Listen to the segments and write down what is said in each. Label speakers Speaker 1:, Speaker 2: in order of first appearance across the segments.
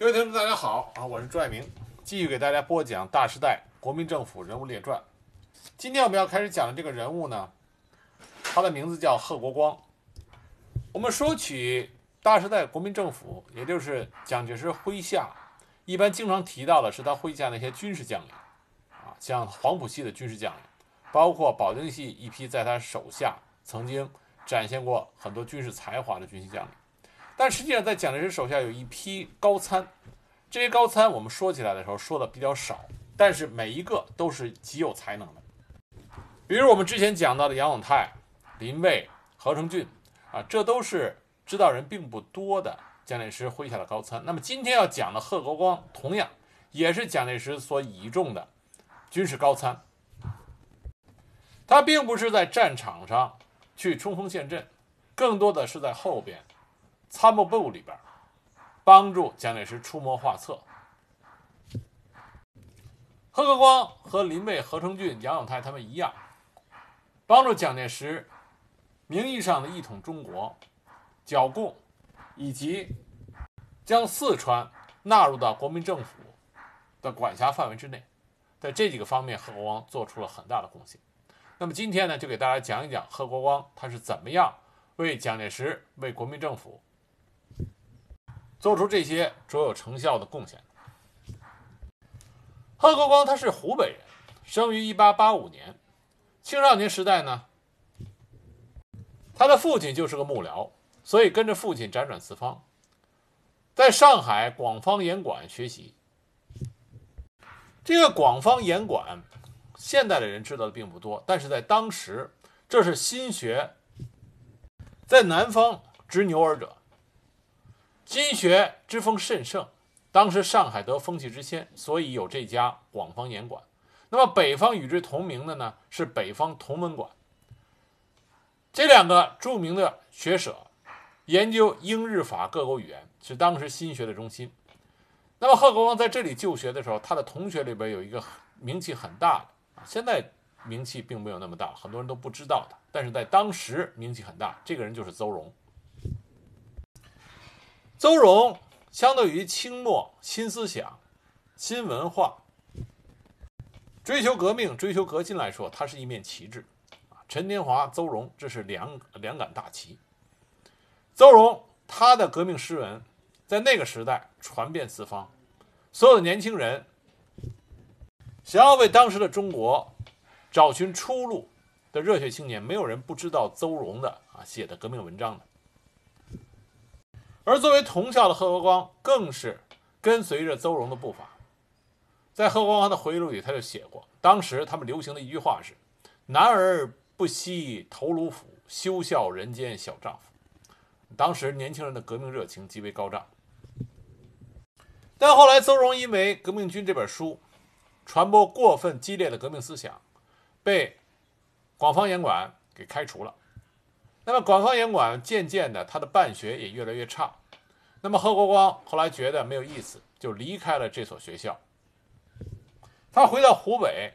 Speaker 1: 各位听众，大家好啊！我是朱爱明，继续给大家播讲《大时代：国民政府人物列传》。今天我们要开始讲的这个人物呢，他的名字叫贺国光。我们说起大时代国民政府，也就是蒋介石麾下，一般经常提到的是他麾下那些军事将领啊，像黄埔系的军事将领，包括保定系一批在他手下曾经展现过很多军事才华的军事将领。但实际上，在蒋介石手下有一批高参，这些高参我们说起来的时候说的比较少，但是每一个都是极有才能的。比如我们之前讲到的杨永泰、林蔚、何成俊啊，这都是知道人并不多的蒋介石麾下的高参。那么今天要讲的贺国光，同样也是蒋介石所倚重的军事高参。他并不是在战场上去冲锋陷阵，更多的是在后边。参谋部里边，帮助蒋介石出谋划策。贺国光和林蔚、何成俊、杨永泰他们一样，帮助蒋介石名义上的一统中国、剿共，以及将四川纳入到国民政府的管辖范围之内。在这几个方面，贺国光做出了很大的贡献。那么今天呢，就给大家讲一讲贺国光他是怎么样为蒋介石、为国民政府。做出这些卓有成效的贡献。贺国光他是湖北人，生于一八八五年。青少年时代呢，他的父亲就是个幕僚，所以跟着父亲辗转四方，在上海广方言馆学习。这个广方言馆，现代的人知道的并不多，但是在当时，这是新学，在南方执牛耳者。经学之风甚盛，当时上海得风气之先，所以有这家广方言馆。那么北方与之同名的呢，是北方同文馆。这两个著名的学者研究英日法各国语言，是当时新学的中心。那么贺国光在这里就学的时候，他的同学里边有一个名气很大的，现在名气并没有那么大，很多人都不知道的，但是在当时名气很大。这个人就是邹容。邹容相对于清末新思想、新文化、追求革命、追求革新来说，它是一面旗帜啊。陈天华、邹容，这是两两杆大旗。邹容他的革命诗文在那个时代传遍四方，所有的年轻人想要为当时的中国找寻出路的热血青年，没有人不知道邹容的啊写的革命文章的。而作为同校的贺国光，更是跟随着邹容的步伐。在贺国光的回忆录里，他就写过，当时他们流行的一句话是：“男儿不惜头颅斧，休笑人间小丈夫。”当时年轻人的革命热情极为高涨。但后来，邹容因为《革命军》这本书传播过分激烈的革命思想，被广方严馆给开除了。那么广方严馆渐渐的，他的办学也越来越差。那么贺国光后来觉得没有意思，就离开了这所学校。他回到湖北，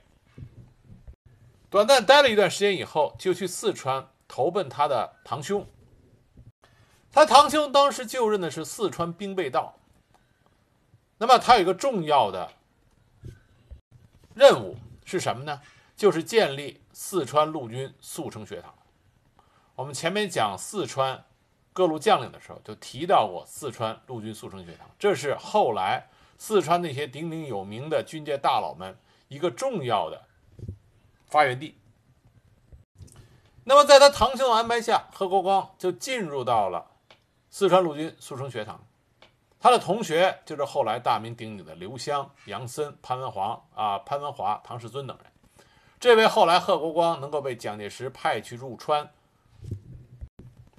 Speaker 1: 短暂待了一段时间以后，就去四川投奔他的堂兄。他堂兄当时就任的是四川兵备道。那么他有一个重要的任务是什么呢？就是建立四川陆军速成学堂。我们前面讲四川。各路将领的时候就提到过四川陆军速成学堂，这是后来四川那些鼎鼎有名的军界大佬们一个重要的发源地。那么在他堂兄的安排下，贺国光就进入到了四川陆军速成学堂。他的同学就是后来大名鼎鼎的刘湘、杨森、潘文华啊、潘文华、唐世尊等人。这位后来贺国光能够被蒋介石派去入川。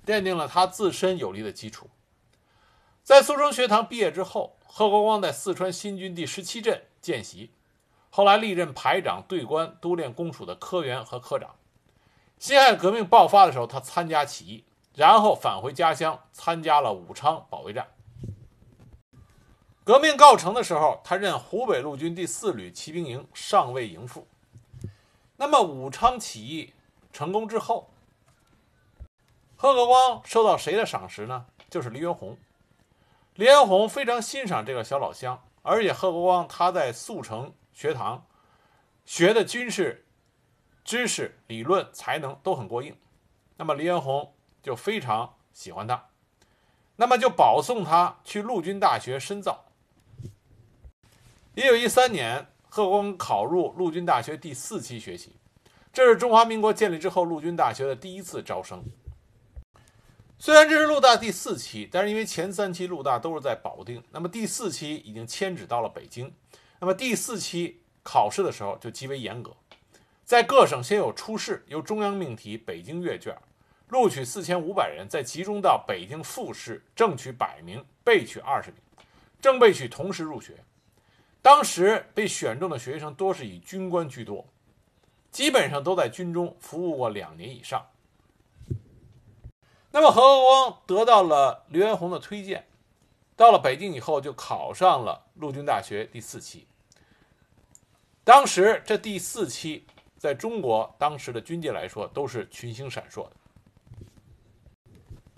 Speaker 1: 奠定了他自身有力的基础。在苏州学堂毕业之后，贺国光在四川新军第十七镇见习，后来历任排长、队官、督练公署的科员和科长。辛亥革命爆发的时候，他参加起义，然后返回家乡，参加了武昌保卫战。革命告成的时候，他任湖北陆军第四旅骑兵营上尉营副。那么武昌起义成功之后，贺国光受到谁的赏识呢？就是黎元洪。黎元洪非常欣赏这个小老乡，而且贺国光他在速成学堂学的军事知识、理论、才能都很过硬，那么黎元洪就非常喜欢他，那么就保送他去陆军大学深造。一九一三年，贺国光考入陆军大学第四期学习，这是中华民国建立之后陆军大学的第一次招生。虽然这是陆大第四期，但是因为前三期陆大都是在保定，那么第四期已经迁址到了北京。那么第四期考试的时候就极为严格，在各省先有初试，由中央命题，北京阅卷，录取四千五百人，再集中到北京复试，正取百名，备取二十名，正备取同时入学。当时被选中的学生多是以军官居多，基本上都在军中服务过两年以上。那么何国光得到了刘元宏的推荐，到了北京以后就考上了陆军大学第四期。当时这第四期在中国当时的军界来说都是群星闪烁的，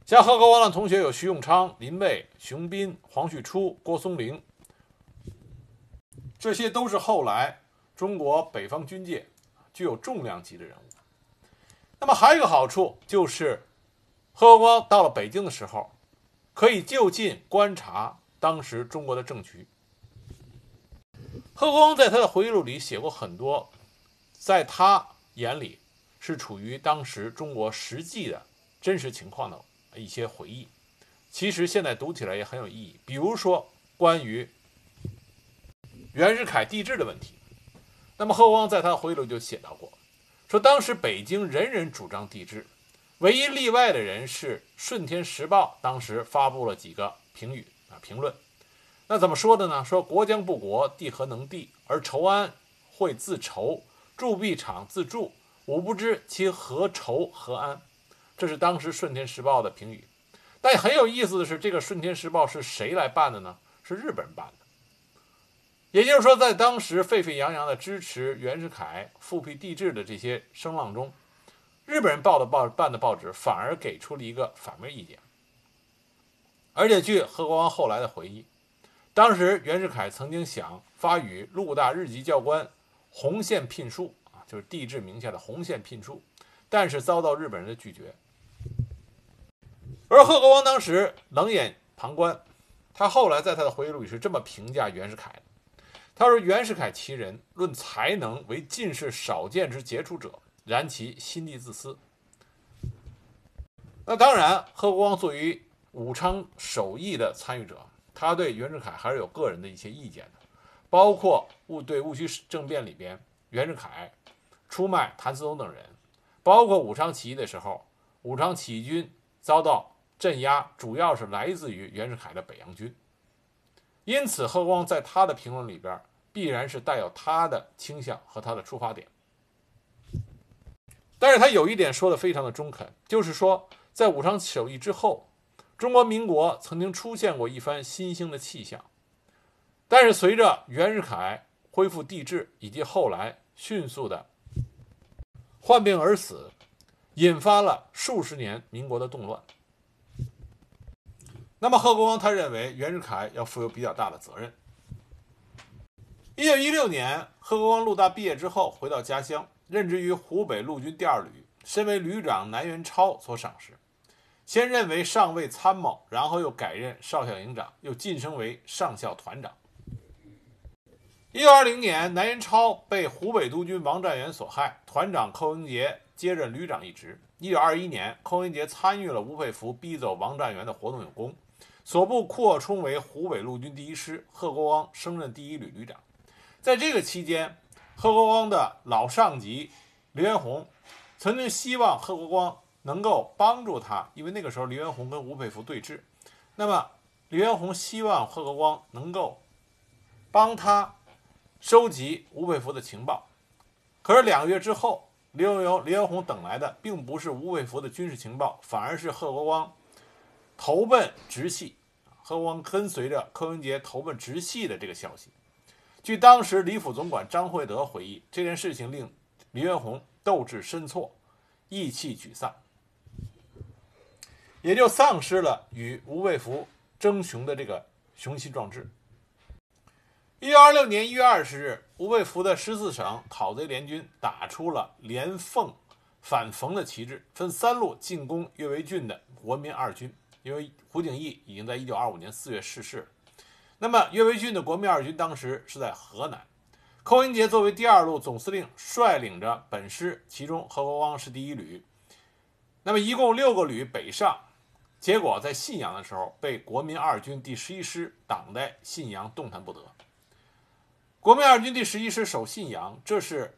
Speaker 1: 像何国光的同学有徐永昌、林蔚、熊斌、黄旭初、郭松龄，这些都是后来中国北方军界具有重量级的人物。那么还有一个好处就是。贺光到了北京的时候，可以就近观察当时中国的政局。贺光在他的回忆录里写过很多，在他眼里是处于当时中国实际的真实情况的一些回忆。其实现在读起来也很有意义。比如说关于袁世凯帝制的问题，那么贺光在他的回忆录就写到过，说当时北京人人主张帝制。唯一例外的人是《顺天时报》，当时发布了几个评语啊评论。那怎么说的呢？说国将不国，帝何能帝？而筹安会自筹，铸币厂自铸。吾不知其何筹何安。这是当时《顺天时报》的评语。但很有意思的是，这个《顺天时报》是谁来办的呢？是日本人办的。也就是说，在当时沸沸扬扬的支持袁世凯复辟帝制的这些声浪中。日本人报的报办的报纸反而给出了一个反面意见，而且据何国光后来的回忆，当时袁世凯曾经想发与陆大日籍教官洪宪聘书啊，就是帝制名下的洪宪聘书，但是遭到日本人的拒绝。而贺国光当时冷眼旁观，他后来在他的回忆录里是这么评价袁世凯的：他说袁世凯其人，论才能为进士少见之杰出者。然其心地自私。那当然，贺光作为武昌首义的参与者，他对袁世凯还是有个人的一些意见的，包括戊对戊戌政变里边，袁世凯出卖谭嗣同等人，包括武昌起义的时候，武昌起义军遭到镇压，主要是来自于袁世凯的北洋军。因此，贺光在他的评论里边，必然是带有他的倾向和他的出发点。但是他有一点说的非常的中肯，就是说，在武昌起义之后，中国民国曾经出现过一番新兴的气象，但是随着袁世凯恢复帝制，以及后来迅速的患病而死，引发了数十年民国的动乱。那么贺国光他认为袁世凯要负有比较大的责任。一九一六年，贺国光陆大毕业之后回到家乡。任职于湖北陆军第二旅，身为旅长南元超所赏识，先任为上尉参谋，然后又改任少校营长，又晋升为上校团长。一九二零年，南元超被湖北督军王占元所害，团长寇英杰接任旅长一职。一九二一年，寇英杰参与了吴佩孚逼走王占元的活动有功，所部扩充为湖北陆军第一师，贺国光升任第一旅旅长。在这个期间，贺国光的老上级黎元洪曾经希望贺国光能够帮助他，因为那个时候黎元洪跟吴佩孚对峙，那么黎元洪希望贺国光能够帮他收集吴佩孚的情报。可是两个月之后，黎元洪黎元洪等来的并不是吴佩孚的军事情报，反而是贺国光投奔直系，贺国光跟随着柯文杰投奔直系的这个消息。据当时李府总管张惠德回忆，这件事情令黎元洪斗志深挫，意气沮丧，也就丧失了与吴佩孚争雄的这个雄心壮志。一九二六年一月二十日，吴佩孚的十四省讨贼联军打出了连奉反冯的旗帜，分三路进攻岳维郡的国民二军。因为胡景翼已经在一九二五年四月逝世，那么岳维俊的国民二军当时是在河南。寇英杰作为第二路总司令，率领着本师，其中何国光是第一旅，那么一共六个旅北上，结果在信阳的时候被国民二军第十一师挡在信阳，动弹不得。国民二军第十一师守信阳，这是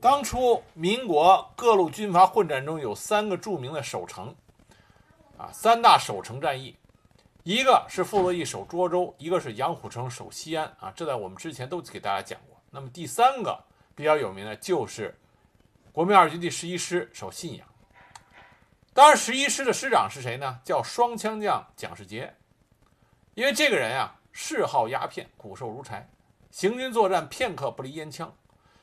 Speaker 1: 当初民国各路军阀混战中有三个著名的守城，啊，三大守城战役，一个是傅作义守涿州，一个是杨虎城守西安，啊，这在我们之前都给大家讲过。那么第三个比较有名的就是国民二军第十一师守信阳。当然，十一师的师长是谁呢？叫双枪将蒋世杰，因为这个人啊。嗜好鸦片，骨瘦如柴，行军作战片刻不离烟枪，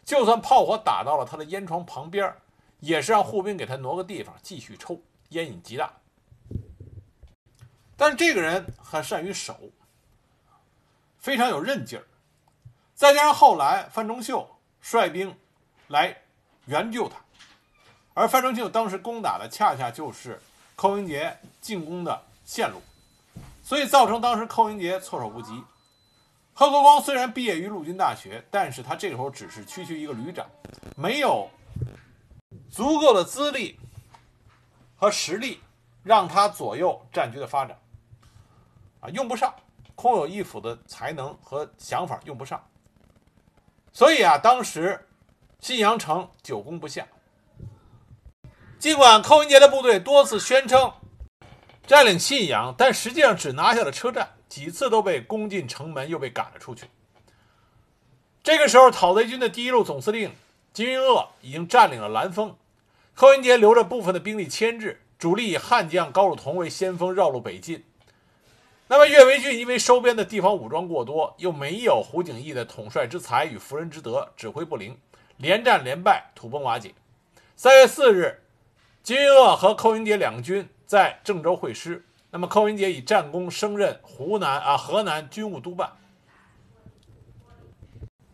Speaker 1: 就算炮火打到了他的烟床旁边，也是让护兵给他挪个地方继续抽，烟瘾极大。但是这个人很善于守，非常有韧劲儿，再加上后来范仲秀率兵来援救他，而范仲秀当时攻打的恰恰就是寇英杰进攻的线路。所以造成当时寇英杰措手不及。贺国光虽然毕业于陆军大学，但是他这时候只是区区一个旅长，没有足够的资历和实力让他左右战局的发展，用不上，空有一副的才能和想法用不上。所以啊，当时信阳城久攻不下，尽管寇英杰的部队多次宣称。占领信阳，但实际上只拿下了车站，几次都被攻进城门，又被赶了出去。这个时候，讨贼军的第一路总司令金云鄂已经占领了兰丰，寇英杰留着部分的兵力牵制，主力以悍将高汝同为先锋，绕路北进。那么岳维郡因为收编的地方武装过多，又没有胡景翼的统帅之才与服人之德，指挥不灵，连战连败，土崩瓦解。三月四日，金云鄂和寇英杰两军。在郑州会师，那么寇英杰以战功升任湖南啊河南军务督办，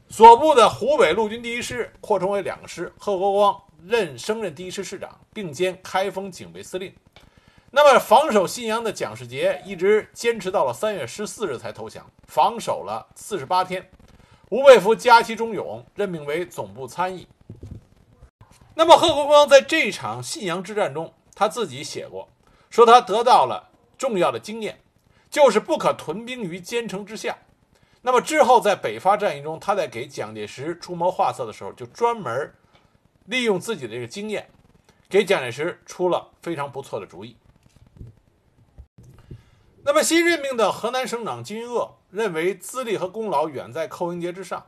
Speaker 1: 所部的湖北陆军第一师扩充为两师，贺国光任升任第一师师长，并兼开封警备司令。那么防守信阳的蒋世杰一直坚持到了三月十四日才投降，防守了四十八天。吴佩孚加其忠勇，任命为总部参议。那么贺国光在这场信阳之战中，他自己写过。说他得到了重要的经验，就是不可屯兵于坚城之下。那么之后在北伐战役中，他在给蒋介石出谋划策的时候，就专门利用自己的这个经验，给蒋介石出了非常不错的主意。那么新任命的河南省长金云鄂认为资历和功劳远在寇英杰之上，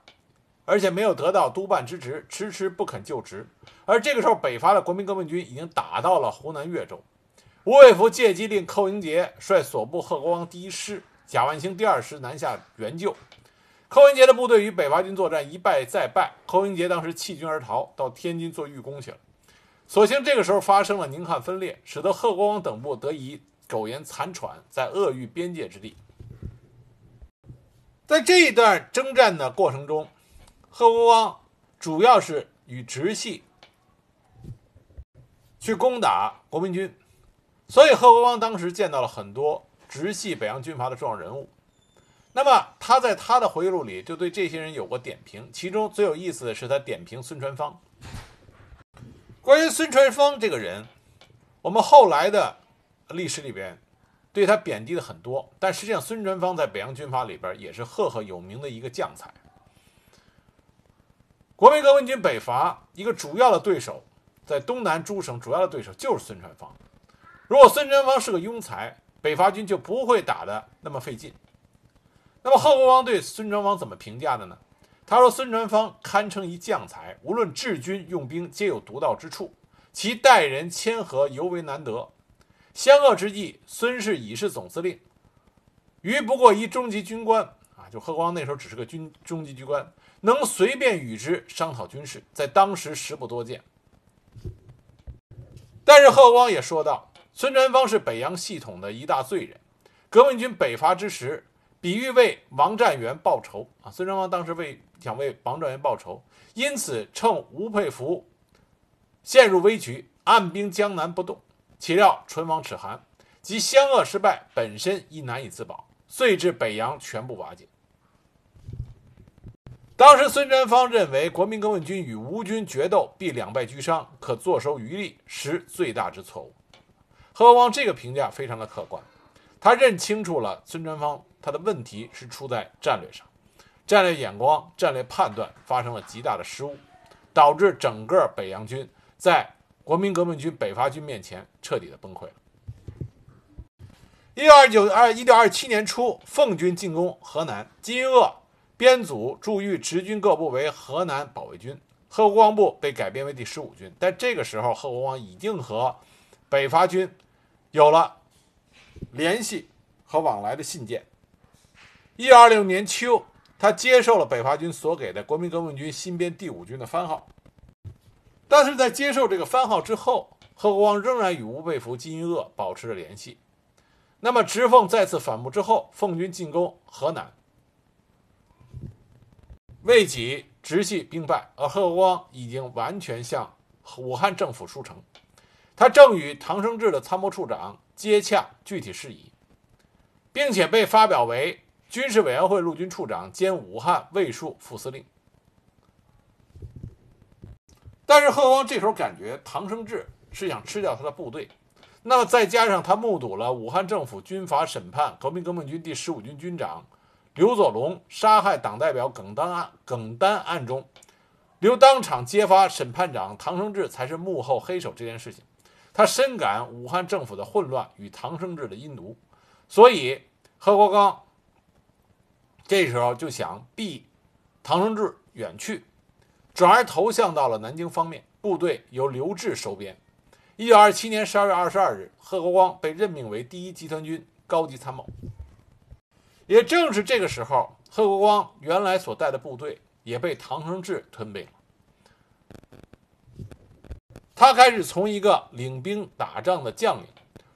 Speaker 1: 而且没有得到督办之职，迟迟不肯就职。而这个时候，北伐的国民革命军已经打到了湖南岳州。吴佩孚借机令寇英杰率所部贺国光第一师、贾万兴第二师南下援救。寇英杰的部队与北伐军作战一败再败，寇英杰当时弃军而逃，到天津做寓工去了。所幸这个时候发生了宁汉分裂，使得贺国光等部得以苟延残喘，在鄂豫边界之地。在这一段征战的过程中，贺国光主要是与直系去攻打国民军。所以贺国光当时见到了很多直系北洋军阀的重要人物，那么他在他的回忆录里就对这些人有过点评，其中最有意思的是他点评孙传芳。关于孙传芳这个人，我们后来的历史里边对他贬低的很多，但实际上孙传芳在北洋军阀里边也是赫赫有名的一个将才。国民革命军北伐一个主要的对手，在东南诸省主要的对手就是孙传芳。如果孙传芳是个庸才，北伐军就不会打得那么费劲。那么贺国光对孙传芳怎么评价的呢？他说：“孙传芳堪称一将才，无论治军用兵，皆有独到之处，其待人谦和尤为难得。相恶之际，孙氏已是总司令，余不过一中级军官啊，就贺光那时候只是个军中级军官，能随便与之商讨军事，在当时实不多见。但是贺光也说道。孙传芳是北洋系统的一大罪人，革命军北伐之时，比喻为王占元报仇啊。孙传芳当时为想为王占元报仇，因此趁吴佩孚陷入危局，按兵江南不动。岂料唇亡齿寒，及湘鄂失败，本身亦难以自保，遂至北洋全部瓦解。当时孙传芳认为国民革命军与吴军决斗必两败俱伤，可坐收渔利，实最大之错误。何况这个评价非常的客观，他认清楚了孙传芳他的问题是出在战略上，战略眼光、战略判断发生了极大的失误，导致整个北洋军在国民革命军北伐军面前彻底的崩溃了。一九二九二一九二七年初，奉军进攻河南，金英鄂。编组驻豫直军各部为河南保卫军，贺国光部被改编为第十五军。但这个时候，贺国光已经和北伐军有了联系和往来的信件。一九二六年秋，他接受了北伐军所给的国民革命军新编第五军的番号。但是在接受这个番号之后，贺国光仍然与吴佩孚、金英鄂保持着联系。那么，直奉再次反目之后，奉军进攻河南。为己直系兵败，而贺国光已经完全向武汉政府书城，他正与唐生智的参谋处长接洽具体事宜，并且被发表为军事委员会陆军处长兼武汉卫戍副司令。但是贺光这时候感觉唐生智是想吃掉他的部队，那么再加上他目睹了武汉政府军法审判革命革命军第十五军军长。刘佐龙杀害党代表耿丹案，耿丹案中，刘当场揭发审判长唐生智才是幕后黑手这件事情，他深感武汉政府的混乱与唐生智的阴毒，所以贺国刚这时候就想避唐生智远去，转而投向到了南京方面，部队由刘志收编。一九二七年十二月二十二日，贺国光被任命为第一集团军高级参谋。也正是这个时候，贺国光原来所带的部队也被唐生智吞并了。他开始从一个领兵打仗的将领，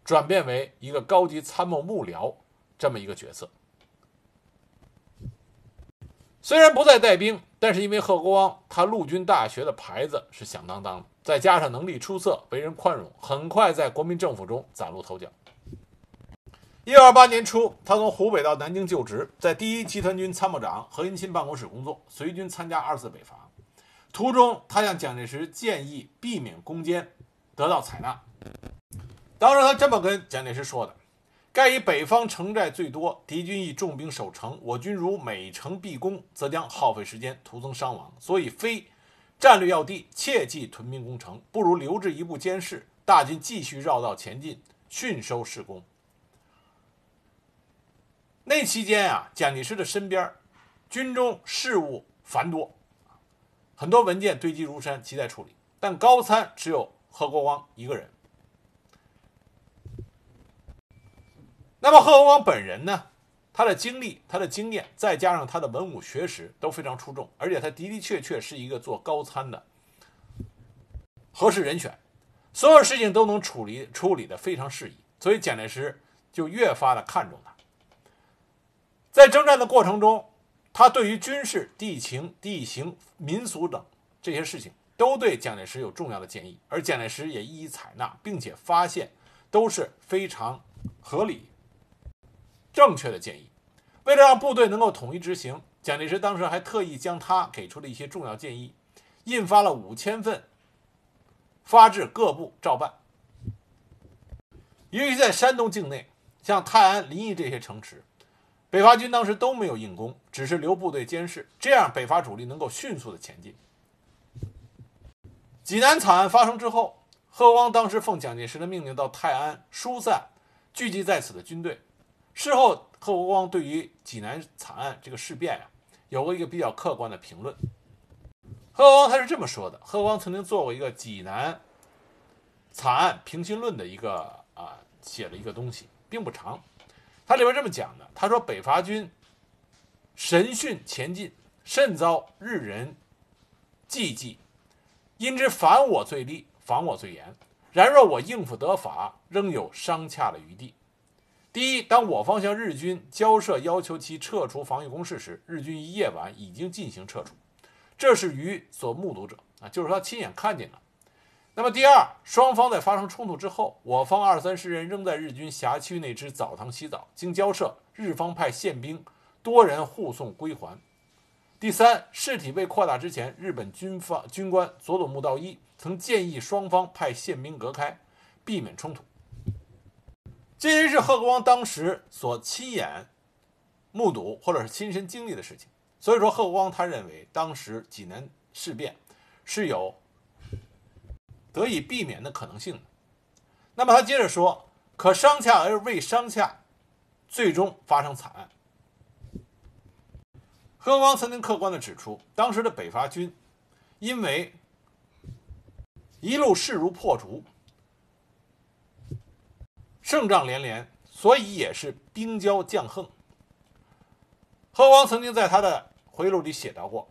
Speaker 1: 转变为一个高级参谋幕僚这么一个角色。虽然不再带兵，但是因为贺国光他陆军大学的牌子是响当当的，再加上能力出色、为人宽容，很快在国民政府中崭露头角。一九二八年初，他从湖北到南京就职，在第一集团军参谋长何应钦办公室工作，随军参加二次北伐。途中，他向蒋介石建议避免攻坚，得到采纳。当时他这么跟蒋介石说的：“盖以北方城寨最多，敌军以重兵守城，我军如每城必攻，则将耗费时间，徒增伤亡。所以非战略要地，切忌屯兵攻城，不如留置一部监视，大军继续绕道前进，迅收势攻。”那期间啊，蒋介石的身边，军中事务繁多，很多文件堆积如山，亟待处理。但高参只有何国光一个人。那么贺文光本人呢？他的经历、他的经验，再加上他的文武学识都非常出众，而且他的的确确是一个做高参的合适人选，所有事情都能处理处理的非常适宜，所以蒋介石就越发的看重他。在征战的过程中，他对于军事、地形、地形、民俗等这些事情，都对蒋介石有重要的建议，而蒋介石也一一采纳，并且发现都是非常合理、正确的建议。为了让部队能够统一执行，蒋介石当时还特意将他给出的一些重要建议，印发了五千份，发至各部照办。由于在山东境内，像泰安、临沂这些城池。北伐军当时都没有硬攻，只是留部队监视，这样北伐主力能够迅速的前进。济南惨案发生之后，贺光当时奉蒋介石的命令到泰安疏散聚集在此的军队。事后，贺国光对于济南惨案这个事变呀，有过一个比较客观的评论。贺国光他是这么说的：贺国光曾经做过一个济南惨案平心论的一个啊，写了一个东西，并不长。他里边这么讲的，他说北伐军神迅前进，甚遭日人忌忌，因之反我最厉，防我最严。然若我应付得法，仍有商洽的余地。第一，当我方向日军交涉要求其撤出防御工事时，日军于夜晚已经进行撤出，这是于所目睹者啊，就是他亲眼看见的。那么第二，双方在发生冲突之后，我方二三十人仍在日军辖区内之澡堂洗澡，经交涉，日方派宪兵多人护送归还。第三，事体未扩大之前，日本军方军官佐佐木道一曾建议双方派宪兵隔开，避免冲突。这些是贺国光当时所亲眼目睹或者是亲身经历的事情，所以说贺国光他认为当时济南事变是有 得以避免的可能性的。那么他接着说：“可商洽而未商洽，最终发生惨案。”贺光曾经客观地指出，当时的北伐军因为一路势如破竹，胜仗连连，所以也是兵骄将横。贺光曾经在他的回忆录里写到过，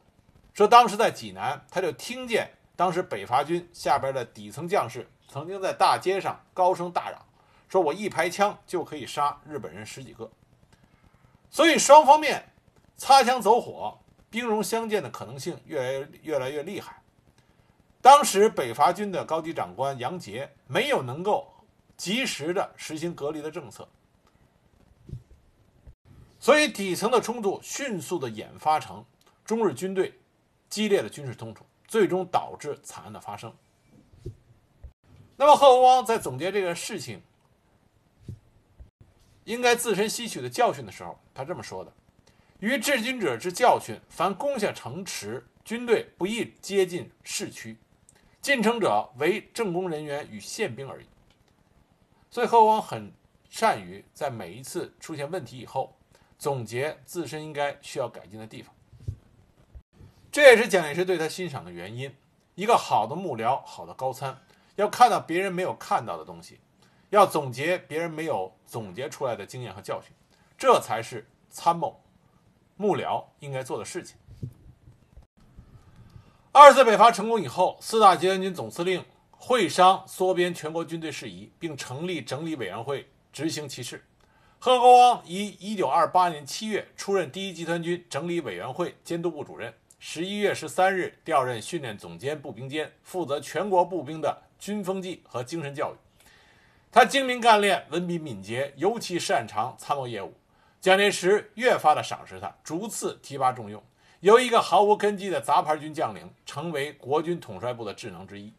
Speaker 1: 说当时在济南，他就听见当时北伐军下边的底层将士曾经在大街上高声大嚷，说我一排枪就可以杀日本人十几个，所以双方面。擦枪走火、兵戎相见的可能性越来越越来越厉害。当时北伐军的高级长官杨杰没有能够及时的实行隔离的政策，所以底层的冲突迅速的演发成中日军队激烈的军事冲突，最终导致惨案的发生。那么贺国光在总结这个事情应该自身吸取的教训的时候，他这么说的。于治军者之教训，凡攻下城池，军队不宜接近市区，进城者为政工人员与宪兵而已。所以贺光很善于在每一次出现问题以后，总结自身应该需要改进的地方。这也是蒋介石对他欣赏的原因。一个好的幕僚、好的高参，要看到别人没有看到的东西，要总结别人没有总结出来的经验和教训，这才是参谋。幕僚应该做的事情。二次北伐成功以后，四大集团军总司令会商缩编全国军队事宜，并成立整理委员会执行其事。贺国光于一九二八年七月出任第一集团军整理委员会监督部主任，十一月十三日调任训练总监步兵监，负责全国步兵的军风纪和精神教育。他精明干练，文笔敏捷，尤其擅长参谋业务。蒋介石越发的赏识他，逐次提拔重用，由一个毫无根基的杂牌军将领，成为国军统帅部的智囊之一。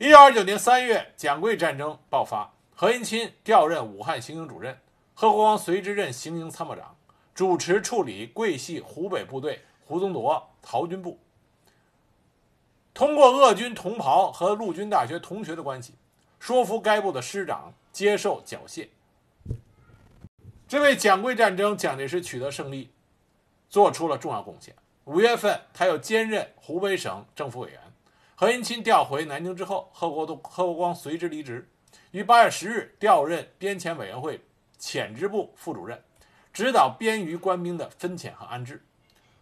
Speaker 1: 一九二九年三月，蒋桂战争爆发，何应钦调任武汉行营主任，贺国光随之任行营参谋长，主持处理桂系湖北部队胡宗铎陶军部。通过鄂军同袍和陆军大学同学的关系，说服该部的师长接受缴械。这为蒋桂战争蒋介石取得胜利做出了重要贡献。五月份，他又兼任湖北省政府委员。何应钦调回南京之后，贺国东、贺国光随之离职，于八月十日调任边遣委员会遣支部副主任，指导边余官兵的分遣和安置。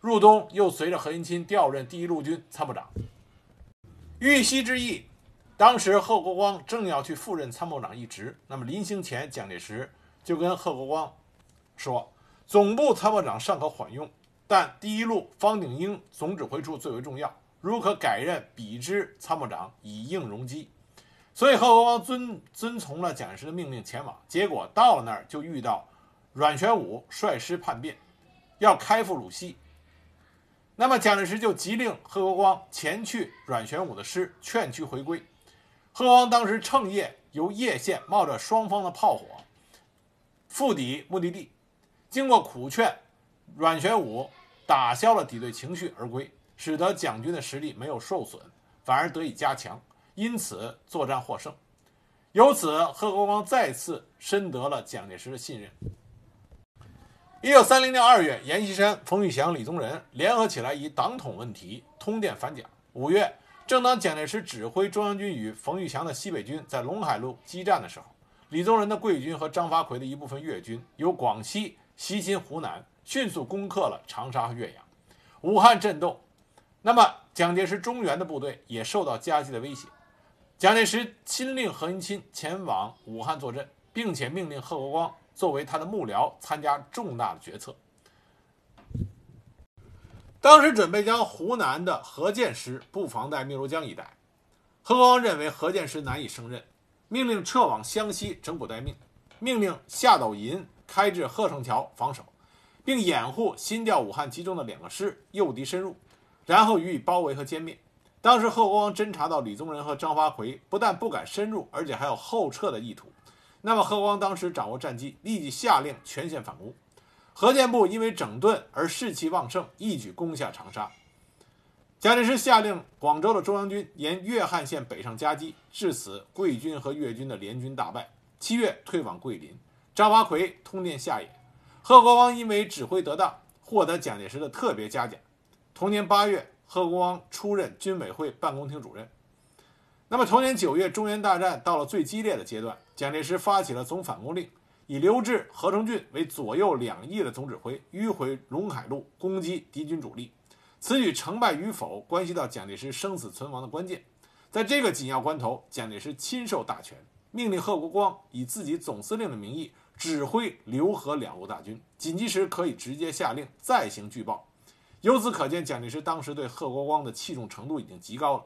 Speaker 1: 入冬，又随着何应钦调任第一路军参谋长。豫西之役，当时贺国光正要去赴任参谋长一职，那么临行前，蒋介石。就跟贺国光说，总部参谋长尚可缓用，但第一路方鼎英总指挥处最为重要，如可改任彼之参谋长，以应容积。所以贺国光遵遵从了蒋介石的命令前往，结果到了那儿就遇到阮玄武率师叛变，要开赴鲁西。那么蒋介石就急令贺国光前去阮玄武的师劝其回归。贺国光当时趁夜由叶县冒着双方的炮火。赴抵目的地，经过苦劝，阮玄武打消了敌对情绪而归，使得蒋军的实力没有受损，反而得以加强，因此作战获胜。由此，贺国光再次深得了蒋介石的信任。一九三零年二月，阎锡山、冯玉祥、李宗仁联合起来，以党统问题通电反蒋。五月，正当蒋介石指挥中央军与冯玉祥的西北军在陇海路激战的时候。李宗仁的桂军和张发奎的一部分粤军由广西袭侵湖南，迅速攻克了长沙和岳阳，武汉震动。那么，蒋介石中原的部队也受到夹击的威胁。蒋介石亲令何应钦前往武汉坐镇，并且命令贺国光作为他的幕僚参加重大的决策。当时准备将湖南的何建师布防在汨罗江一带，贺国光认为何建师难以胜任，命令撤往湘西整补待命，命令夏斗寅开至鹤城桥防守，并掩护新调武汉集中的两个师诱敌深入，然后予以包围和歼灭。当时贺国光侦察到李宗仁和张发奎不但不敢深入，而且还有后撤的意图。那么贺国光当时掌握战机，立即下令全线反攻。河间部因为整顿而士气旺盛，一举攻下长沙。蒋介石下令广州的中央军沿粤汉线北上夹击，至此桂军和粤军的联军大败。七月退往桂林，张发奎通电下野。贺国光因为指挥得当，获得蒋介石的特别嘉奖。同年八月，贺国光出任军委会办公厅主任。那么同年九月，中原大战到了最激烈的阶段，蒋介石发起了总反攻令。以刘峙、何成俊为左右两翼的总指挥，迂回陇海路攻击敌军主力。此举成败与否，关系到蒋介石生死存亡的关键。在这个紧要关头，蒋介石亲授大权，命令贺国光以自己总司令的名义指挥刘河两路大军，紧急时可以直接下令再行拒报。由此可见，蒋介石当时对贺国光的器重程度已经极高了。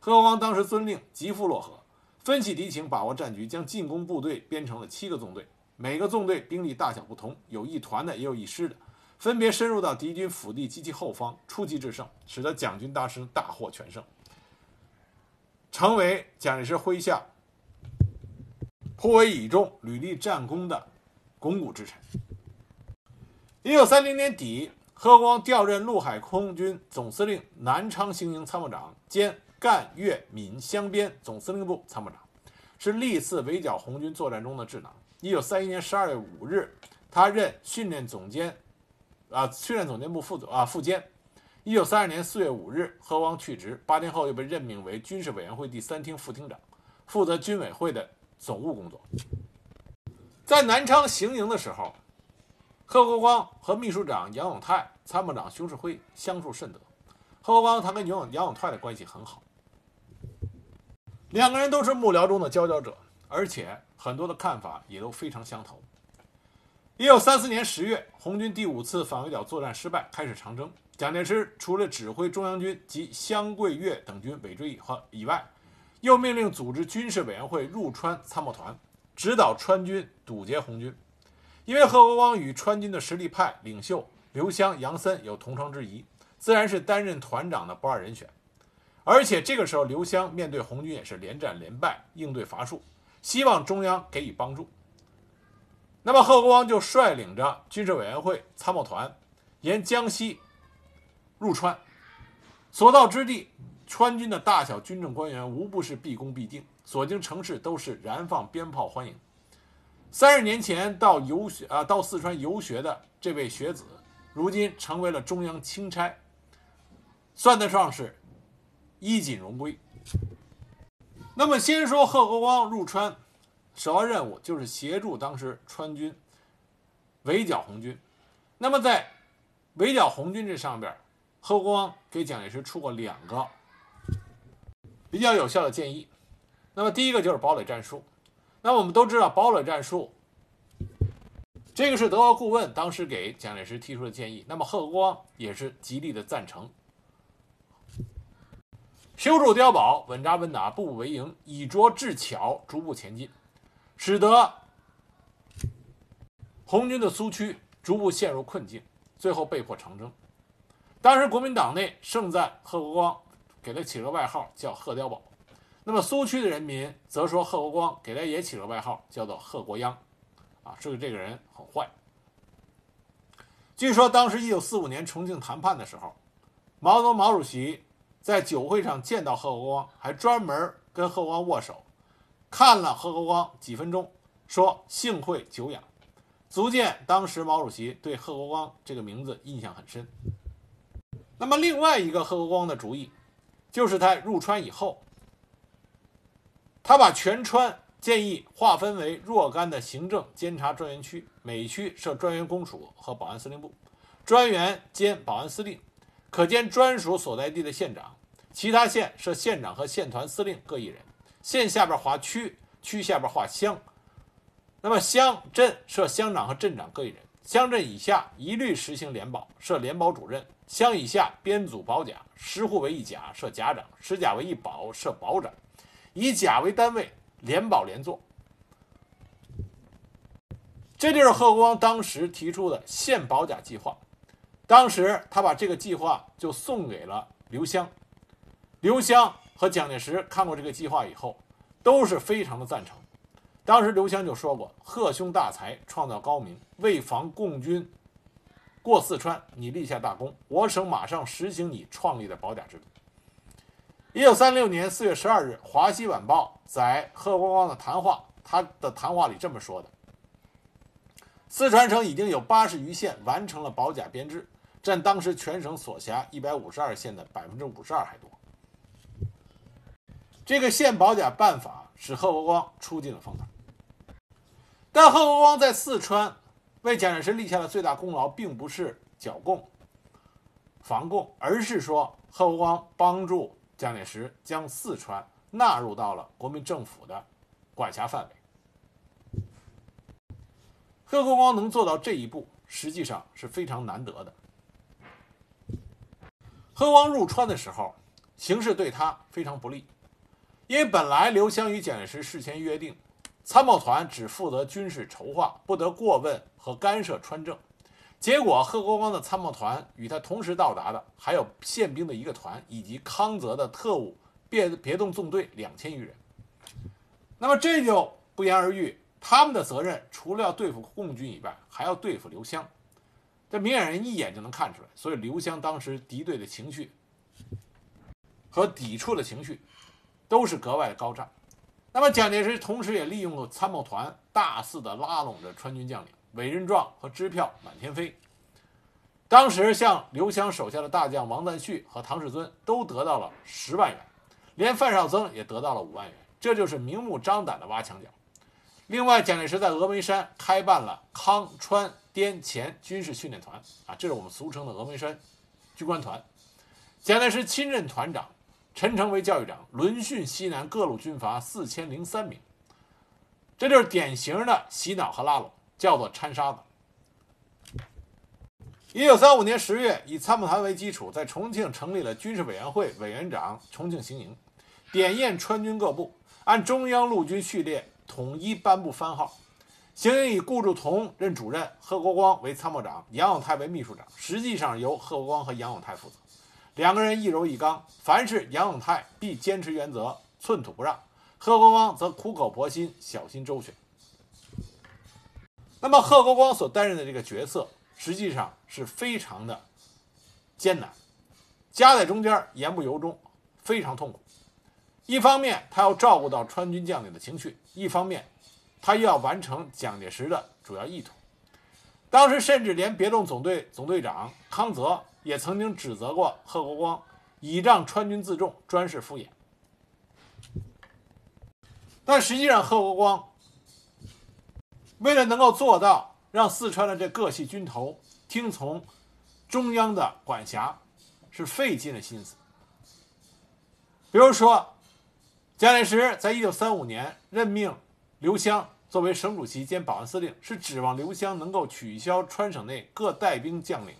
Speaker 1: 贺国光当时遵令急赴洛河，分析敌情，把握战局，将进攻部队编成了七个纵队。每个纵队兵力大小不同，有一团的，也有一师的，分别深入到敌军腹地及其后方，出奇制胜，使得蒋军大师大获全胜，成为蒋介石麾下颇为倚重、屡立战功的肱骨之臣。一九三零年底，何光调任陆海空军总司令、南昌行营参谋长兼赣粤闽湘边总司令部参谋长，是历次围剿红军作战中的智囊。一九三一年十二月五日，他任训练总监，啊，训练总监部副总啊副监。一九三二年四月五日，何光去职，八天后又被任命为军事委员会第三厅副厅长，负责军委会的总务工作。在南昌行营的时候，贺国光和秘书长杨永泰、参谋长熊式辉相处甚得。贺国光他跟杨永杨永泰的关系很好，两个人都是幕僚中的佼佼者，而且。很多的看法也都非常相投。一九三四年十月，红军第五次反围剿作战失败，开始长征。蒋介石除了指挥中央军及湘桂粤等军尾追以后以外，又命令组织军事委员会入川参谋团，指导川军堵截红军。因为贺国光与川军的实力派领袖刘湘、杨森有同窗之谊，自然是担任团长的不二人选。而且这个时候，刘湘面对红军也是连战连败，应对乏术。希望中央给予帮助。那么贺国光就率领着军事委员会参谋团，沿江西入川，所到之地，川军的大小军政官员无不是毕恭毕敬，所经城市都是燃放鞭炮欢迎。三十年前到游学啊到四川游学的这位学子，如今成为了中央钦差，算得上是衣锦荣归。那么，先说贺国光入川，首要任务就是协助当时川军围剿红军。那么，在围剿红军这上边，贺国光给蒋介石出过两个比较有效的建议。那么，第一个就是堡垒战术。那我们都知道，堡垒战术这个是德国顾问当时给蒋介石提出的建议。那么，贺国光也是极力的赞成。修筑碉堡，稳扎稳打，步步为营，以拙制巧，逐步前进，使得红军的苏区逐步陷入困境，最后被迫长征。当时国民党内盛赞贺国光，给他起了个外号叫“贺碉堡”。那么苏区的人民则说贺国光给他也起了外号叫做“贺国殃”，啊，说这个人很坏。据说当时一九四五年重庆谈判的时候，毛泽东毛主席。在酒会上见到贺国光，还专门跟贺国光握手，看了贺国光几分钟，说幸会久仰，足见当时毛主席对贺国光这个名字印象很深。那么另外一个贺国光的主意，就是在入川以后，他把全川建议划分为若干的行政监察专员区，每区设专员公署和保安司令部，专员兼保安司令。可兼专属所在地的县长，其他县设县长和县团司令各一人，县下边划区，区下边划乡，那么乡镇设乡长和镇长各一人，乡镇以下一律实行联保，设联保主任；乡以下编组保甲，十户为一甲，设甲长；十甲为一保，设保长。以甲为单位，联保联坐。这就是贺光当时提出的县保甲计划。当时他把这个计划就送给了刘湘，刘湘和蒋介石看过这个计划以后，都是非常的赞成。当时刘湘就说过：“贺兄大才，创造高明，为防共军过四川，你立下大功，我省马上实行你创立的保甲制度。”一九三六年四月十二日，《华西晚报》载贺国光的谈话，他的谈话里这么说的：“四川省已经有八十余县完成了保甲编制。”占当时全省所辖一百五十二县的百分之五十二还多。这个县保甲办法使贺国光出尽了风头。但贺国光在四川为蒋介石立下的最大功劳，并不是剿共、防共，而是说贺国光帮助蒋介石将四川纳入到了国民政府的管辖范围。贺国光能做到这一步，实际上是非常难得的。贺光入川的时候，形势对他非常不利，因为本来刘湘与蒋介石事先约定，参谋团只负责军事筹划，不得过问和干涉川政。结果贺国光的参谋团与他同时到达的还有宪兵的一个团，以及康泽的特务别别动纵队两千余人。那么这就不言而喻，他们的责任除了要对付共军以外，还要对付刘湘。这明眼人一眼就能看出来，所以刘湘当时敌对的情绪和抵触的情绪都是格外的高涨。那么蒋介石同时也利用了参谋团，大肆的拉拢着川军将领，委任状和支票满天飞。当时像刘湘手下的大将王赞旭和唐世尊都得到了十万元，连范绍曾也得到了五万元，这就是明目张胆的挖墙脚。另外，蒋介石在峨眉山开办了康川。滇黔军事训练团啊，这是我们俗称的峨眉山军官团。蒋介石亲任团长，陈诚为教育长，轮训西南各路军阀四千零三名。这就是典型的洗脑和拉拢，叫做掺沙子。一九三五年十月，以参谋团为基础，在重庆成立了军事委员会，委员长重庆行营，点验川军各部，按中央陆军序列统一颁布番号。行营以顾祝同任主任，贺国光为参谋长，杨永泰为秘书长。实际上由贺国光和杨永泰负责，两个人一柔一刚。凡是杨永泰必坚持原则，寸土不让；贺国光则苦口婆心，小心周旋。那么贺国光所担任的这个角色，实际上是非常的艰难，夹在中间，言不由衷，非常痛苦。一方面他要照顾到川军将领的情绪，一方面。他又要完成蒋介石的主要意图，当时甚至连别动总队总队长康泽也曾经指责过贺国光倚仗川军自重，专事敷衍。但实际上，贺国光为了能够做到让四川的这各系军头听从中央的管辖，是费尽了心思。比如说，蒋介石在一九三五年任命刘湘。作为省主席兼保安司令，是指望刘湘能够取消川省内各带兵将领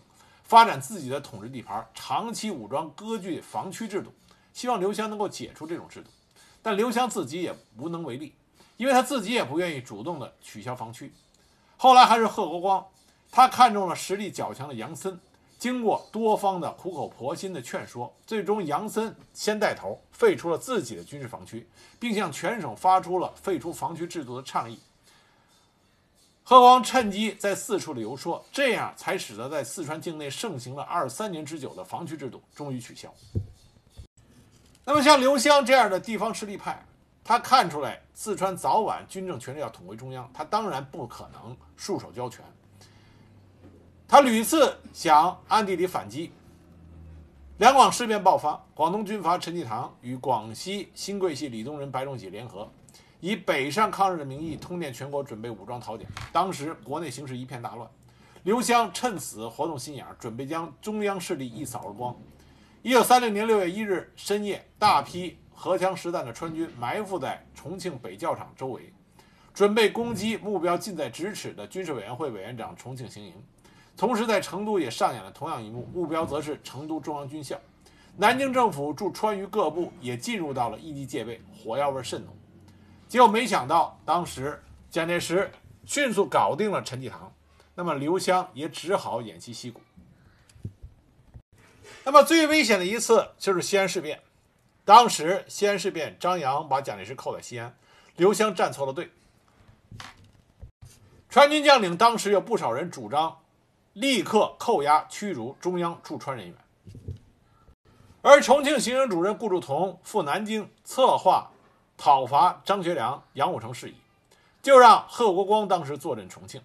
Speaker 1: 发展自己的统治地盘、长期武装割据防区制度，希望刘湘能够解除这种制度。但刘湘自己也无能为力，因为他自己也不愿意主动的取消防区。后来还是贺国光，他看中了实力较强的杨森。经过多方的苦口婆心的劝说，最终杨森先带头废除了自己的军事防区，并向全省发出了废除防区制度的倡议。贺光趁机在四处的游说，这样才使得在四川境内盛行了二三年之久的防区制度终于取消。那么像刘湘这样的地方势力派，他看出来四川早晚军政权力要统归中央，他当然不可能束手交权。他屡次想暗地里反击，两广事变爆发，广东军阀陈济棠与广西新贵系李宗仁、白崇禧联合，以北上抗日的名义通电全国，准备武装讨蒋。当时国内形势一片大乱，刘湘趁此活动心眼，准备将中央势力一扫而光。一九三六年六月一日深夜，大批荷枪实弹的川军埋伏在重庆北教场周围，准备攻击目标近在咫尺的军事委员会委员长重庆行营。同时，在成都也上演了同样一幕，目标则是成都中央军校。南京政府驻川渝各部也进入到了一级戒备，火药味甚浓。结果没想到，当时蒋介石迅速搞定了陈济棠，那么刘湘也只好偃旗息鼓。那么最危险的一次就是西安事变。当时西安事变，张杨把蒋介石扣在西安，刘湘站错了队。川军将领当时有不少人主张立刻扣押驱逐中央驻川人员，而重庆行营主任顾祝同赴南京策划讨伐张学良、杨虎城事宜，就让贺国光当时坐镇重庆。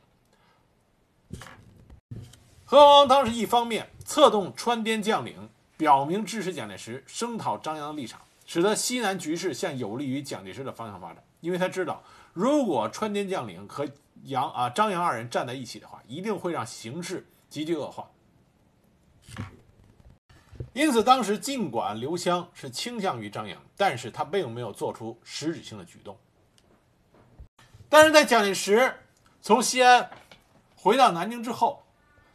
Speaker 1: 贺国光当时一方面策动川滇将领表明支持蒋介石、声讨张杨的立场，使得西南局势向有利于蒋介石的方向发展，因为他知道，如果川滇将领和杨啊，张杨二人站在一起的话，一定会让形势急剧恶化。因此，当时尽管刘湘是倾向于张杨，但是他并没有做出实质性的举动。但是在蒋介石从西安回到南京之后，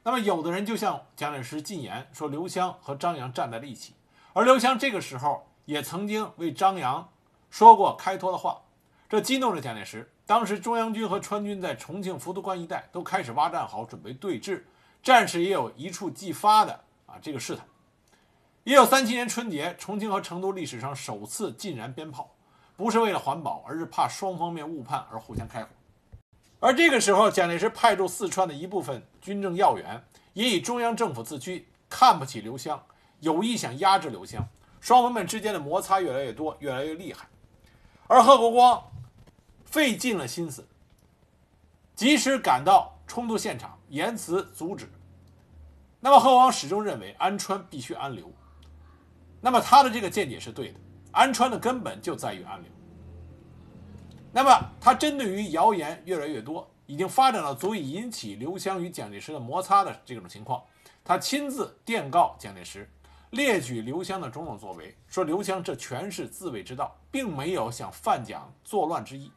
Speaker 1: 那么有的人就向蒋介石进言说刘湘和张杨站在了一起，而刘湘这个时候也曾经为张杨说过开脱的话，这激怒了蒋介石。当时中央军和川军在重庆、福都关一带都开始挖战壕，准备对峙，战事也有一触即发的啊这个势态。一九三七年春节，重庆和成都历史上首次禁燃鞭炮，不是为了环保，而是怕双方面误判而互相开火。而这个时候，蒋介石派驻四川的一部分军政要员也以中央政府自居，看不起刘湘，有意想压制刘湘，双方们之间的摩擦越来越多，越来越厉害。而贺国光。费尽了心思，及时赶到冲突现场，言辞阻止。那么贺王始终认为安川必须安刘，那么他的这个见解是对的。安川的根本就在于安刘。那么他针对于谣言越来越多，已经发展到足以引起刘湘与蒋介石的摩擦的这种情况，他亲自电告蒋介石，列举刘湘的种种作为，说刘湘这全是自卫之道，并没有想犯蒋作乱之意。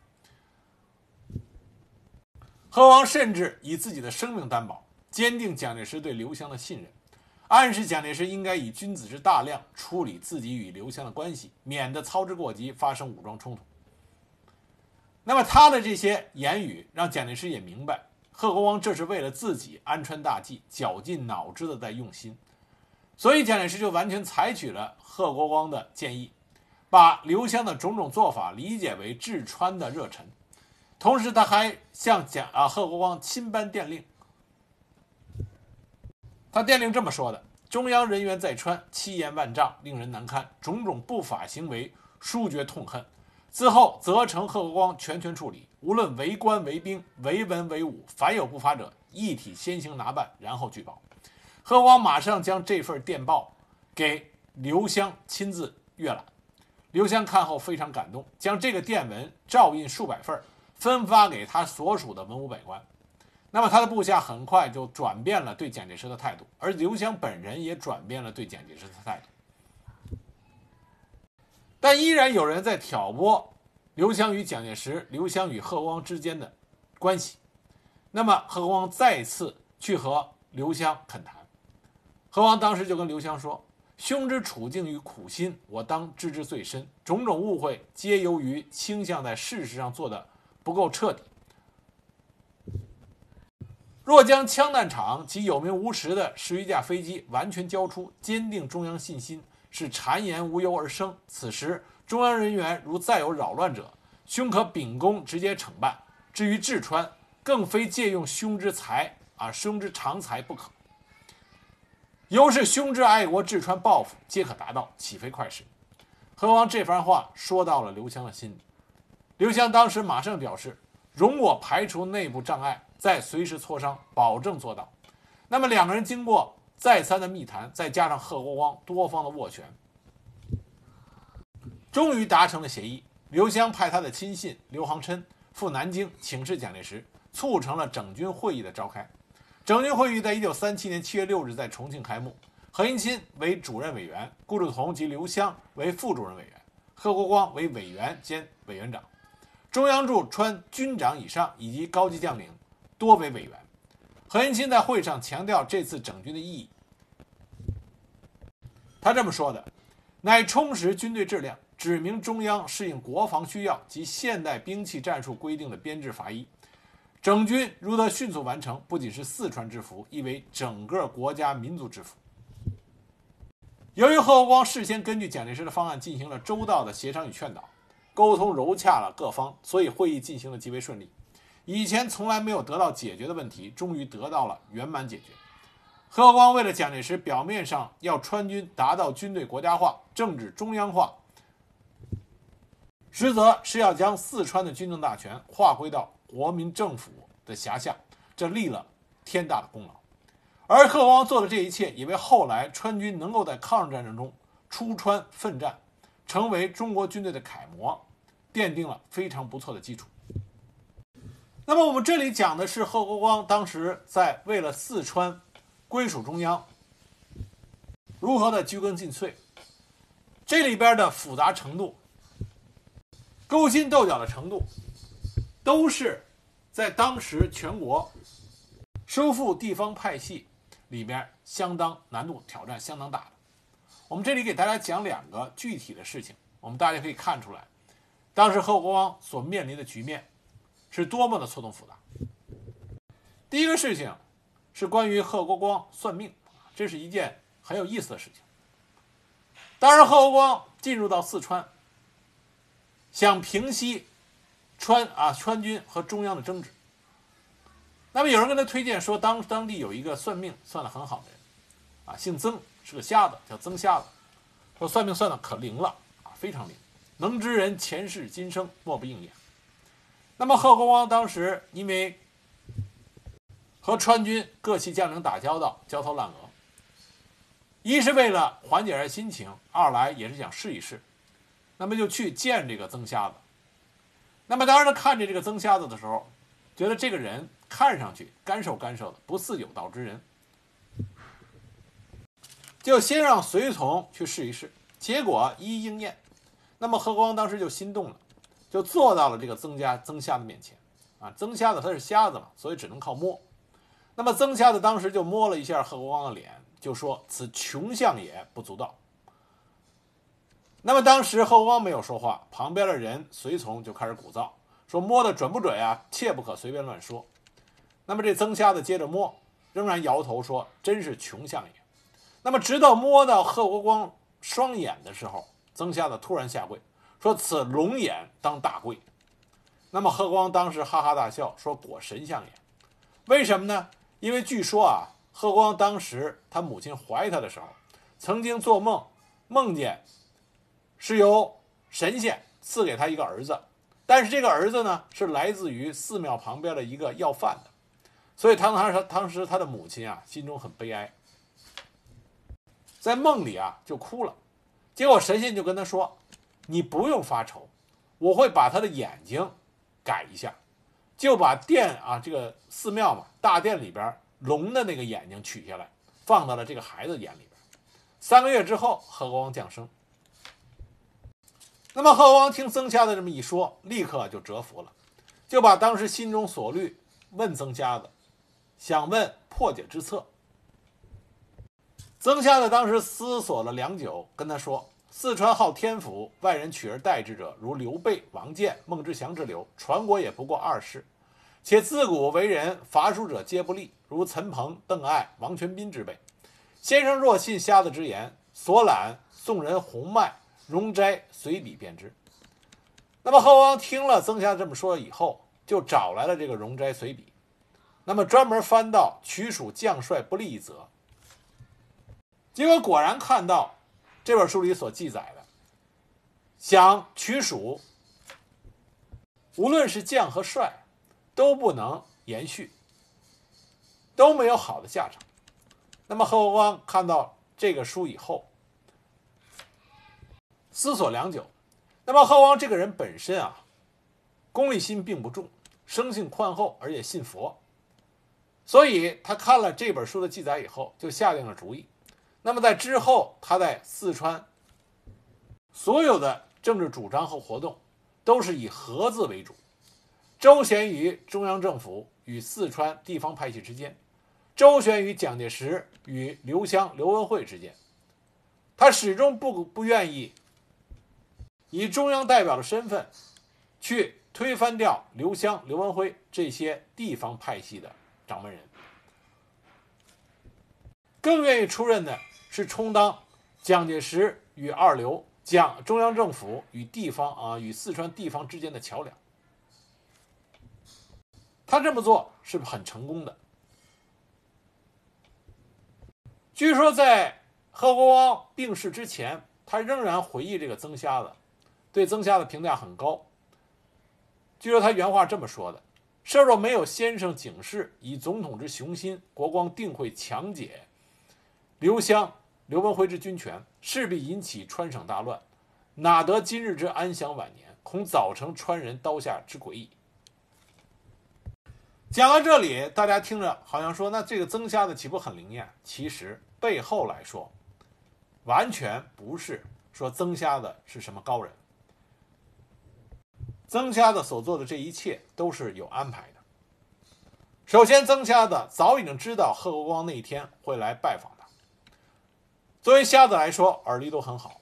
Speaker 1: 何王甚至以自己的生命担保，坚定蒋介石对刘湘的信任，暗示蒋介石应该以君子之大量处理自己与刘湘的关系，免得操之过急，发生武装冲突。那么他的这些言语让蒋介石也明白，贺国光这是为了自己安川大计，绞尽脑汁的在用心，所以蒋介石就完全采取了贺国光的建议，把刘湘的种种做法理解为治川的热忱。同时，他还向蒋啊贺国光亲颁电令。他电令这么说的：“中央人员在川，欺言万丈，令人难堪，种种不法行为，殊觉痛恨。此后责成贺国光全权处理，无论为官为兵、为文为武，凡有不法者，一体先行拿办，然后举报。”贺国光马上将这份电报给刘湘亲自阅览。刘湘看后非常感动，将这个电文照印数百份。分发给他所属的文武百官，那么他的部下很快就转变了对蒋介石的态度，而刘湘本人也转变了对蒋介石的态度。但依然有人在挑拨刘湘与蒋介石、刘湘与贺光之间的关系。那么贺光再次去和刘湘恳谈，贺光当时就跟刘湘说：“兄之处境与苦心，我当知之最深。种种误会，皆由于倾向在事实上做的。”不够彻底。若将枪弹厂及有名无实的十余架飞机完全交出，坚定中央信心，是谗言无由而生。此时中央人员如再有扰乱者，兄可秉公直接惩办。至于志川，更非借用兄之才啊，兄之长才不可。由是兄之爱国志川报复，皆可达到，岂非快事？何况这番话说到了刘湘的心里。刘湘当时马上表示，容我排除内部障碍，再随时磋商，保证做到。那么两个人经过再三的密谈，再加上贺国光多方的斡旋，终于达成了协议。刘湘派他的亲信刘航琛赴南京请示蒋介石，促成了整军会议的召开。整军会议在一九三七年七月六日在重庆开幕，何应钦为主任委员，顾祝同及刘湘为副主任委员，贺国光为委员兼委员长。中央驻川军长以上以及高级将领多为委员。何应钦在会上强调这次整军的意义。他这么说的：“乃充实军队质量，指明中央适应国防需要及现代兵器战术规定的编制法医。整军如得迅速完成，不仅是四川之福，亦为整个国家民族之福。”由于贺国光事先根据蒋介石的方案进行了周到的协商与劝导，沟通融洽了各方，所以会议进行的极为顺利。以前从来没有得到解决的问题，终于得到了圆满解决。贺光为了蒋介石表面上要川军达到军队国家化、政治中央化，实则是要将四川的军政大权划归到国民政府的辖下，这立了天大的功劳。而贺光做的这一切，也为后来川军能够在抗日战争中出川奋战，成为中国军队的楷模，奠定了非常不错的基础。那么我们这里讲的是贺国光当时在为了四川归属中央，如何的鞠躬尽瘁，这里边的复杂程度、勾心斗角的程度，都是在当时全国收复地方派系里边相当难度挑战相当大的。我们这里给大家讲两个具体的事情，我们大家可以看出来，当时贺国光所面临的局面。是多么的错综复杂。第一个事情是关于贺国光算命，这是一件很有意思的事情。当时贺国光进入到四川，想平息川啊川军和中央的争执。那么有人跟他推荐说，当当地有一个算命算的很好的人，啊，姓曾，是个瞎子，叫曾瞎子，说算命算的可灵了啊，非常灵，能知人前世今生，莫不应验。那么贺国光当时因为和川军各系将领打交道，焦头烂额，一是为了缓解下心情，二来也是想试一试，那么就去见这个曾瞎子。那么当时他看见这个曾瞎子的时候，觉得这个人看上去干瘦干瘦的，不似有道之人，就先让随从去试一试，结果一一应验。那么贺国光当时就心动了。就坐到了这个曾家曾瞎子面前，啊，曾瞎子他是瞎子嘛，所以只能靠摸。那么曾瞎子当时就摸了一下贺国光的脸，就说：“此穷相也，不足道。”那么当时贺国光没有说话，旁边的人随从就开始鼓噪，说：“摸的准不准啊？切不可随便乱说。”那么这曾瞎子接着摸，仍然摇头说：“真是穷相也。”那么直到摸到贺国光双眼的时候，曾瞎子突然下跪。说此龙眼当大贵，那么贺光当时哈哈大笑，说果神像也。为什么呢？因为据说啊，贺光当时他母亲怀他的时候，曾经做梦梦见是由神仙赐给他一个儿子，但是这个儿子呢是来自于寺庙旁边的一个要饭的，所以当时当时他的母亲啊心中很悲哀，在梦里啊就哭了，结果神仙就跟他说。你不用发愁，我会把他的眼睛改一下，就把殿啊这个寺庙嘛大殿里边龙的那个眼睛取下来，放到了这个孩子眼里边。三个月之后，贺国王降生。那么贺国王听曾瞎子这么一说，立刻就折服了，就把当时心中所虑问曾瞎子，想问破解之策。曾瞎子当时思索了良久，跟他说。四川号天府，外人取而代之者，如刘备、王建、孟知祥之流，传国也不过二世。且自古为人伐蜀者皆不利，如陈彭、邓艾、王全斌之辈。先生若信瞎子之言，所览宋人洪迈、容斋随笔便知。那么贺王听了曾瞎这么说以后，就找来了这个容斋随笔，那么专门翻到取蜀将帅不利一则，结果果然看到。这本书里所记载的，想取蜀，无论是将和帅，都不能延续，都没有好的下场。那么贺国光看到这个书以后，思索良久。那么贺光这个人本身啊，功利心并不重，生性宽厚，而且信佛，所以他看了这本书的记载以后，就下定了主意。那么在之后，他在四川所有的政治主张和活动，都是以和字为主，周旋于中央政府与四川地方派系之间，周旋于蒋介石与刘湘、刘文慧之间。他始终不不愿意以中央代表的身份去推翻掉刘湘、刘文辉这些地方派系的掌门人，更愿意出任的是充当蒋介石与二流、蒋中央政府与地方啊与四川地方之间的桥梁。他这么做是很成功的。据说在贺国光病逝之前，他仍然回忆这个曾瞎子，对曾瞎子评价很高。据说他原话这么说的：“设若没有先生警示，以总统之雄心，国光定会强解刘湘、刘文辉之军权，势必引起川省大乱，哪得今日之安享晚年？恐早成川人刀下之鬼矣。”讲到这里，大家听着好像说，那这个曾瞎子岂不很灵验？其实背后来说，完全不是说曾瞎子是什么高人。曾瞎子所做的这一切都是有安排的。首先，曾瞎子早已经知道贺国光那一天会来拜访。作为瞎子来说，耳力都很好。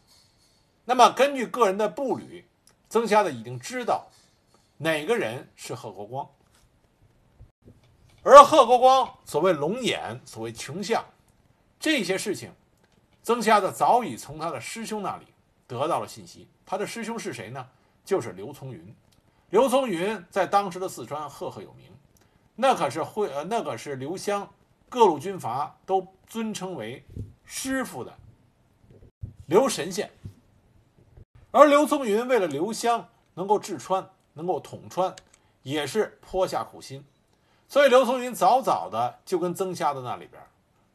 Speaker 1: 那么，根据个人的步履，曾瞎子已经知道哪个人是贺国光。而贺国光所谓龙眼，所谓穷相，这些事情，曾瞎子早已从他的师兄那里得到了信息。他的师兄是谁呢？就是刘从云。刘从云在当时的四川赫赫有名，那可是会呃，那可是刘湘各路军阀都尊称为师傅的刘神仙。而刘松云为了刘湘能够治川，能够统川，也是颇下苦心。所以刘松云早早的就跟曾瞎子那里边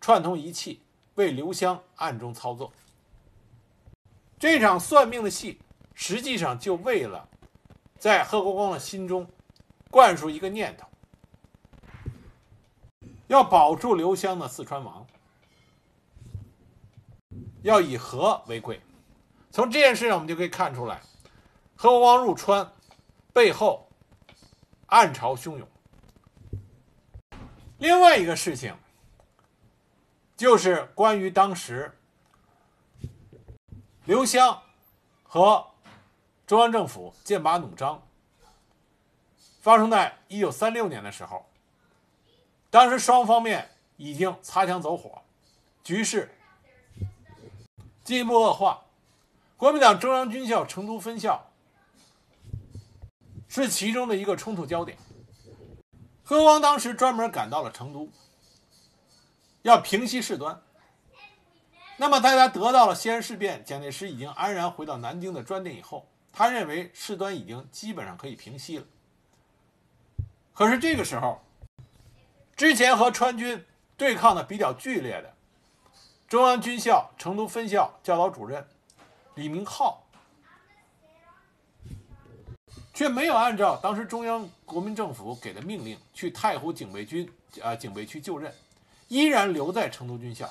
Speaker 1: 串通一气，为刘湘暗中操作。这场算命的戏，实际上就为了在贺国光的心中灌输一个念头：要保住刘湘的四川王，要以和为贵。从这件事上，我们就可以看出来，贺国光入川背后暗潮汹涌。另外一个事情，就是关于当时刘湘和中央政府剑拔弩张，发生在一九三六年的时候。当时双方面已经擦枪走火，局势进一步恶化。国民党中央军校成都分校是其中的一个冲突焦点。何光当时专门赶到了成都，要平息事端。那么大家得到了西安事变，蒋介石已经安然回到南京的专电以后，他认为事端已经基本上可以平息了。可是这个时候，之前和川军对抗的比较剧烈的中央军校成都分校教导主任李明浩。却没有按照当时中央国民政府给的命令去太湖警备军啊警备区就任，依然留在成都军校，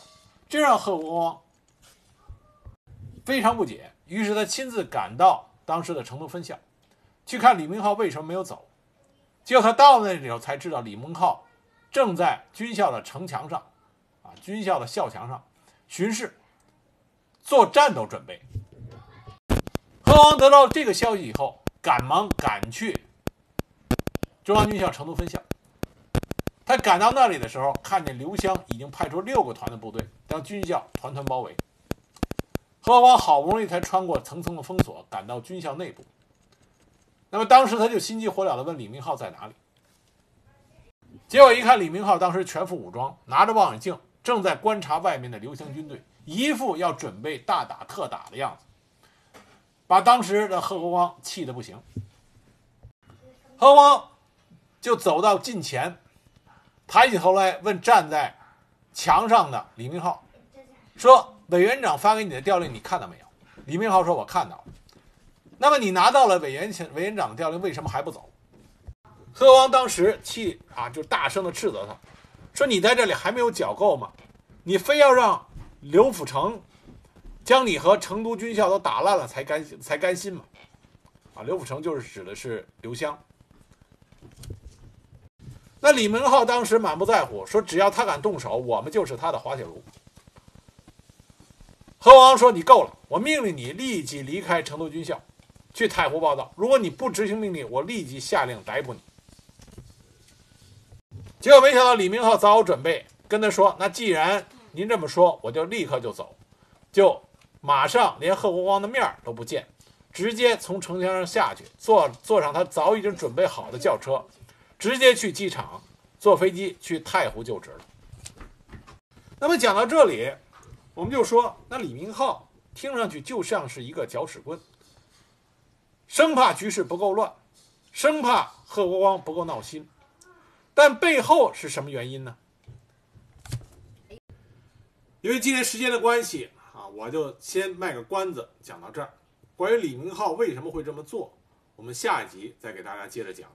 Speaker 1: 这让贺国光非常不解。于是他亲自赶到当时的成都分校，去看李明浩为什么没有走。结果他到了那里头才知道，李明浩正在军校的城墙上，啊军校的校墙上巡视，做战斗准备。贺光得到这个消息以后。赶忙赶去中央军校成都分校。他赶到那里的时候，看见刘湘已经派出六个团的部队将军校团团包围。何光好不容易才穿过层层的封锁，赶到军校内部。那么当时他就心急火燎地问李明浩在哪里。结果一看，李明浩当时全副武装，拿着望远镜，正在观察外面的刘湘军队，一副要准备大打特打的样子。把当时的贺国光气得不行，贺国光就走到近前，抬起头来问站在墙上的李明浩：“说委员长发给你的调令，你看到没有？”李明浩说：“我看到了。”那么你拿到了委员委员长的调令，为什么还不走？贺光当时气啊，就大声的斥责他，说：“你在这里还没有缴够吗？你非要让刘辅成？”将你和成都军校都打烂了才甘心才甘心吗？啊，刘辅成就是指的是刘湘。那李明浩当时满不在乎，说只要他敢动手，我们就是他的滑铁卢。何王说：“你够了，我命令你立即离开成都军校，去太湖报道。如果你不执行命令，我立即下令逮捕你。”结果没想到李明浩早有准备，跟他说：“那既然您这么说，我就立刻就走，就马上连贺国光的面都不见，直接从城墙上下去，坐坐上他早已经准备好的轿车，直接去机场，坐飞机去太湖就职了。”那么讲到这里，我们就说，那李明浩听上去就像是一个搅屎棍，生怕局势不够乱，生怕贺国光不够闹心。但背后是什么原因呢？因为今天时间的关系啊，我就先卖个关子，讲到这儿。关于李明浩为什么会这么做，我们下一集再给大家接着讲。